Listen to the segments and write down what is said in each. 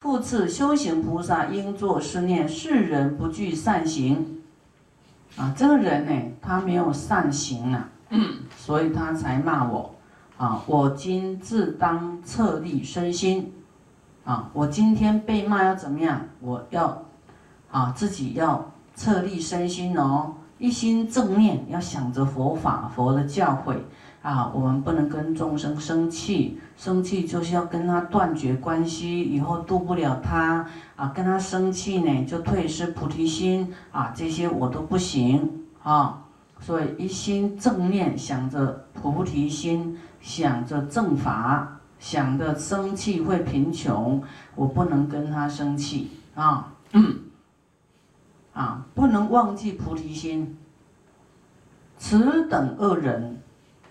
复次，修行菩萨应作是念：世人不具善行。啊，这个人呢，他没有善行啊，所以他才骂我。啊，我今自当策立身心。啊，我今天被骂要怎么样？我要啊，自己要策立身心哦，一心正念，要想着佛法、佛的教诲。啊，我们不能跟众生生气，生气就是要跟他断绝关系，以后渡不了他。啊，跟他生气呢，就退失菩提心。啊，这些我都不行啊。所以一心正念，想着菩提心，想着正法，想着生气会贫穷，我不能跟他生气啊。嗯啊，不能忘记菩提心。此等恶人。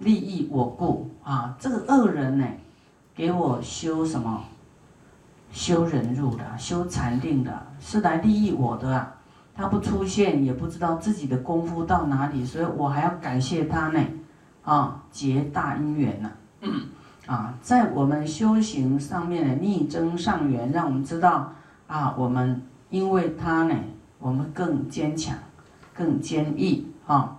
利益我故啊，这个恶人呢，给我修什么？修忍辱的，修禅定的，是来利益我的啊。他不出现，也不知道自己的功夫到哪里，所以我还要感谢他呢。啊，结大因缘呐。啊，在我们修行上面的逆增上缘，让我们知道啊，我们因为他呢，我们更坚强，更坚毅啊。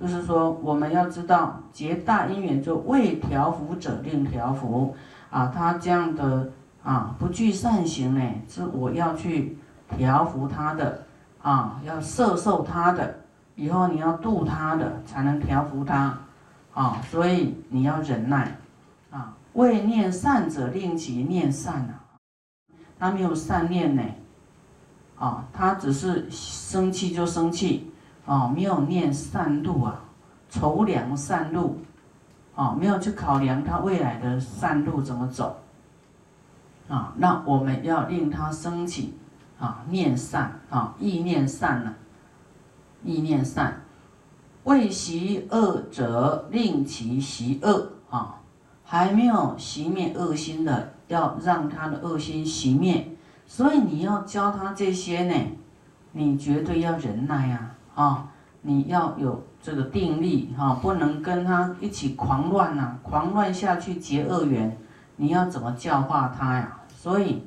就是说，我们要知道结大因缘，就为调伏者令调伏啊。他这样的啊，不具善行呢，是我要去调伏他的啊，要摄受他的，以后你要度他的，才能调伏他啊。所以你要忍耐啊。为念善者令其念善啊，他没有善念呢啊，他只是生气就生气。啊，没有念善路啊，筹量善路，啊，没有去考量他未来的善路怎么走，啊，那我们要令他升起啊念善啊意念善呢，意念善，未习恶者令其习恶啊，还没有熄灭恶心的，要让他的恶心熄灭，所以你要教他这些呢，你绝对要忍耐呀。啊，你要有这个定力哈，不能跟他一起狂乱呐，狂乱下去结恶缘，你要怎么教化他呀？所以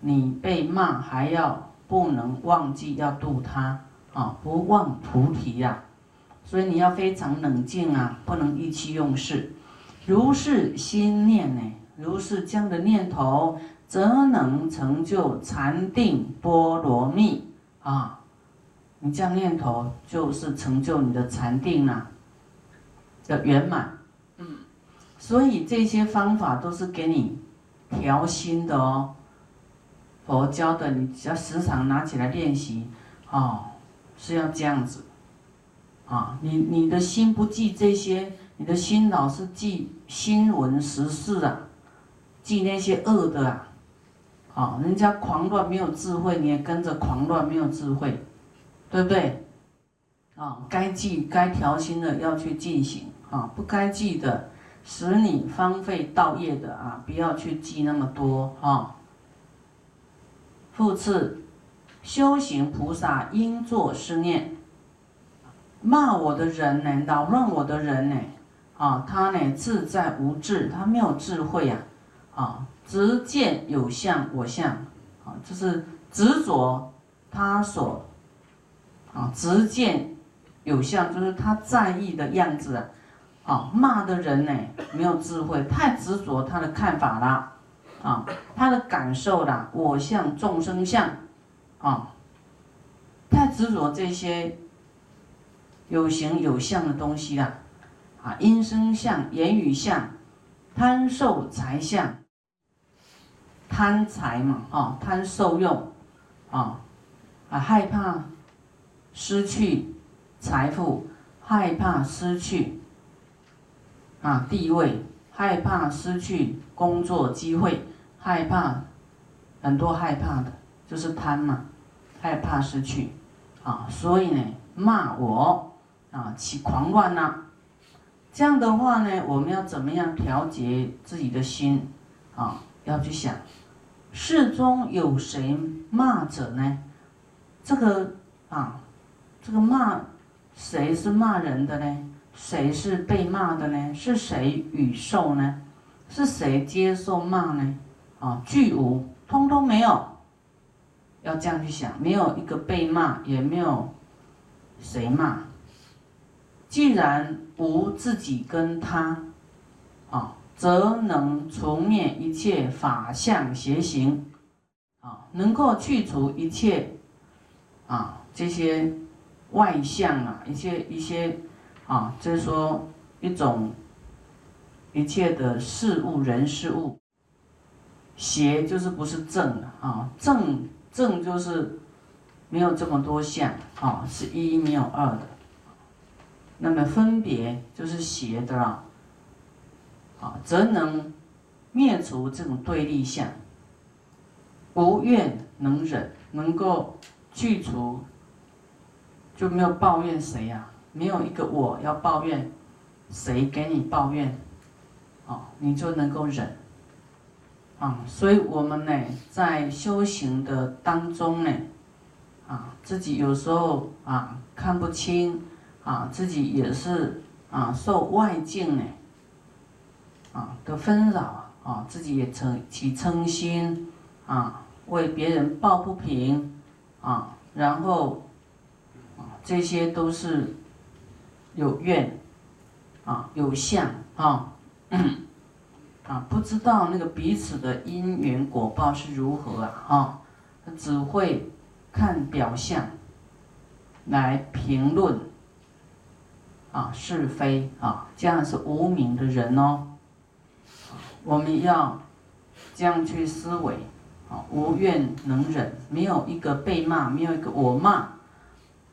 你被骂还要不能忘记要度他啊，不忘菩提呀。所以你要非常冷静啊，不能意气用事。如是心念呢，如是这样的念头，则能成就禅定波罗蜜啊。你这样念头，就是成就你的禅定啊的圆满。嗯，所以这些方法都是给你调心的哦。佛教的，你只要时常拿起来练习，哦，是要这样子。啊，你你的心不记这些，你的心老是记新闻时事啊，记那些恶的啊。啊，人家狂乱没有智慧，你也跟着狂乱没有智慧。对不对？啊，该记该调心的要去进行啊，不该记的，使你荒废道业的啊，不要去记那么多啊。复次，修行菩萨应作是念：骂我的人呢，扰乱我的人呢，啊，他呢自在无智，他没有智慧呀，啊，执见有相我相，啊，就是执着他所。啊，执见有相，就是他在意的样子啊。啊，骂的人呢没有智慧，太执着他的看法啦，啊，他的感受啦，我相、众生相，啊，太执着这些有形有相的东西啦，啊，音声相、言语相，贪受财相，贪财嘛，啊，贪受用，啊，啊，害怕。失去财富，害怕失去啊地位，害怕失去工作机会，害怕很多害怕的，就是贪嘛，害怕失去啊，所以呢骂我啊起狂乱呐，这样的话呢，我们要怎么样调节自己的心啊？要去想，世中有谁骂者呢？这个啊。这个骂谁是骂人的呢？谁是被骂的呢？是谁与受呢？是谁接受骂呢？啊，俱无通通没有。要这样去想，没有一个被骂，也没有谁骂。既然无自己跟他，啊，则能除灭一切法相邪行，啊，能够去除一切，啊，这些外相啊，一些一些，啊，就是说一种一切的事物人事物，邪就是不是正的啊，正。正就是没有这么多相啊，是一没有二的。那么分别就是邪的啦，则能灭除这种对立相。无怨能忍，能够去除，就没有抱怨谁呀？没有一个我要抱怨，谁给你抱怨？啊，你就能够忍。啊，所以我们呢，在修行的当中呢，啊，自己有时候啊看不清，啊，自己也是啊受外境呢，啊的纷扰啊，自己也成起嗔心，啊，为别人抱不平，啊，然后啊这些都是有怨，啊有相啊。啊，不知道那个彼此的因缘果报是如何啊？哈，他只会看表象来评论啊是非啊，这样是无名的人哦。我们要这样去思维啊，无怨能忍，没有一个被骂，没有一个我骂，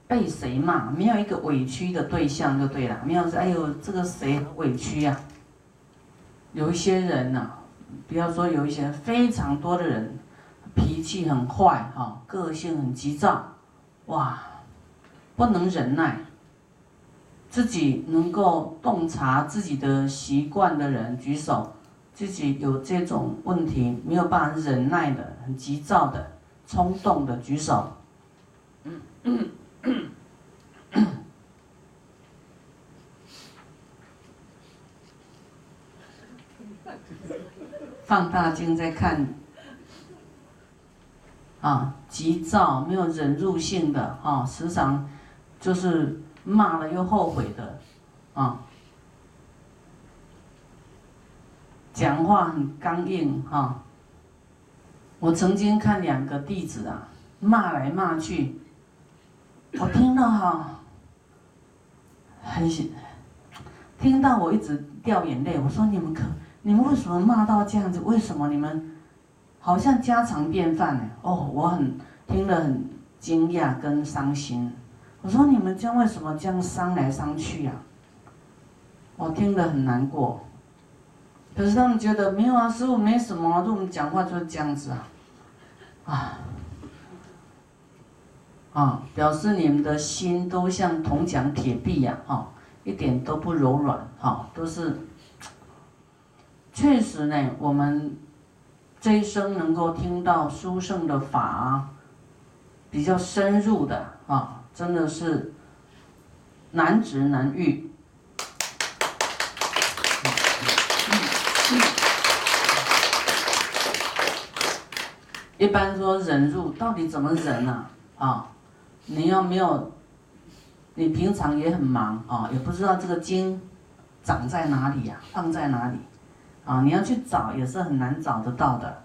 被谁骂，没有一个委屈的对象就对了，没有说哎呦这个谁很委屈呀？有一些人呐，不要说有一些非常多的人，脾气很坏哈，个性很急躁，哇，不能忍耐。自己能够洞察自己的习惯的人举手，自己有这种问题没有办法忍耐的，很急躁的、冲动的举手。放大镜在看，啊，急躁没有忍入性的啊，时常就是骂了又后悔的，啊，讲话很刚硬哈。我曾经看两个弟子啊，骂来骂去，我听到哈，很，听到我一直掉眼泪。我说你们可。你们为什么骂到这样子？为什么你们好像家常便饭呢？哦，我很听了很惊讶跟伤心。我说你们将为什么这样伤来伤去呀？我听得很难过。可是他们觉得没有啊，师傅没什么，就我们讲话就是这样子啊，啊，啊，表示你们的心都像铜墙铁壁呀，哈，一点都不柔软，哈，都是。确实呢，我们这一生能够听到殊胜的法，比较深入的啊，真的是难值难遇。一般说忍入，到底怎么忍呢？啊，你要没有，你平常也很忙啊，也不知道这个经长在哪里呀，放在哪里。啊，你要去找也是很难找得到的，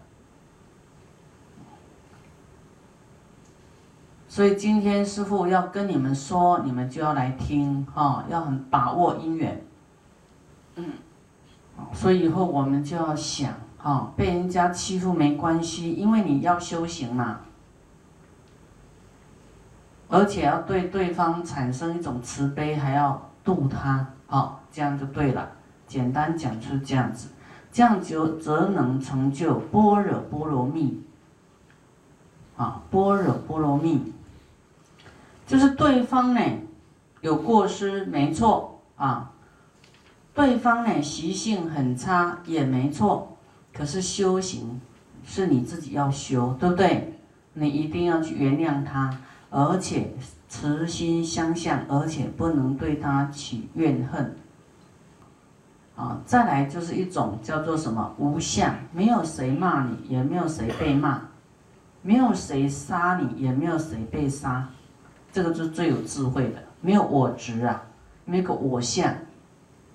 所以今天师傅要跟你们说，你们就要来听哈，要很把握因缘。嗯，所以以后我们就要想哦，被人家欺负没关系，因为你要修行嘛，而且要对对方产生一种慈悲，还要度他，哦，这样就对了。简单讲出这样子。这样就则能成就般若波罗蜜。啊，般若波罗蜜，就是对方呢有过失没错啊，对方呢习性很差也没错，可是修行是你自己要修，对不对？你一定要去原谅他，而且慈心相向，而且不能对他起怨恨。啊，再来就是一种叫做什么无相，没有谁骂你，也没有谁被骂，没有谁杀你，也没有谁被杀，这个是最有智慧的，没有我执啊，没有个我相，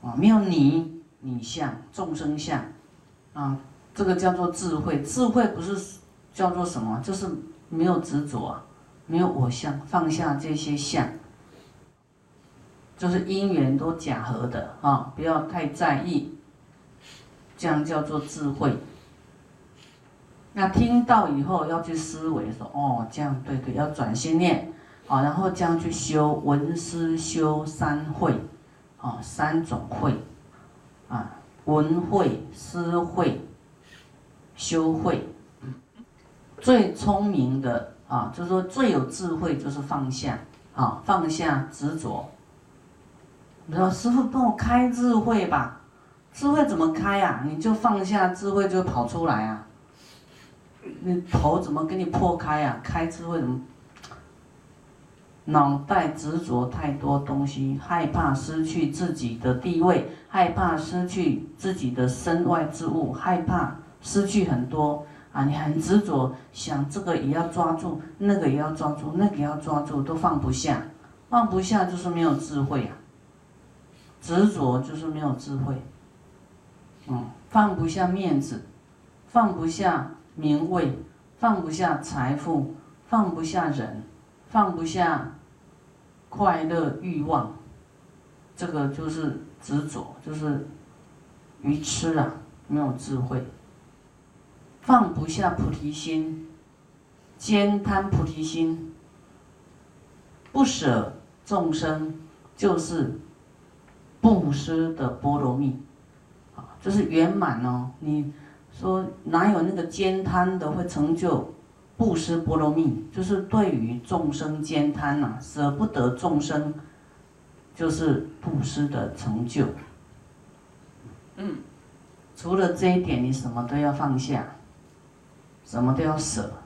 啊，没有你你相众生相，啊，这个叫做智慧，智慧不是叫做什么，就是没有执着，没有我相，放下这些相。就是因缘都假合的啊，不要太在意，这样叫做智慧。那听到以后要去思维说，哦，这样对对，要转心念，啊，然后这样去修文思修三会，啊，三种会，啊，文会、思会、修会，最聪明的啊，就是说最有智慧，就是放下，啊，放下执着。你说师傅帮我开智慧吧，智慧怎么开啊？你就放下智慧就跑出来啊！你头怎么给你破开啊？开智慧怎么？脑袋执着太多东西，害怕失去自己的地位，害怕失去自己的身外之物，害怕失去很多啊！你很执着，想这个也要抓住，那个也要抓住，那个也要抓住，都放不下，放不下就是没有智慧啊！执着就是没有智慧，嗯，放不下面子，放不下名位，放不下财富，放不下人，放不下快乐欲望，这个就是执着，就是愚痴啊，没有智慧。放不下菩提心，兼贪菩提心，不舍众生，就是。布施的波罗蜜，啊，就是圆满哦。你说哪有那个兼贪的会成就布施波罗蜜？就是对于众生兼贪呐，舍不得众生，就是布施的成就。嗯，除了这一点，你什么都要放下，什么都要舍，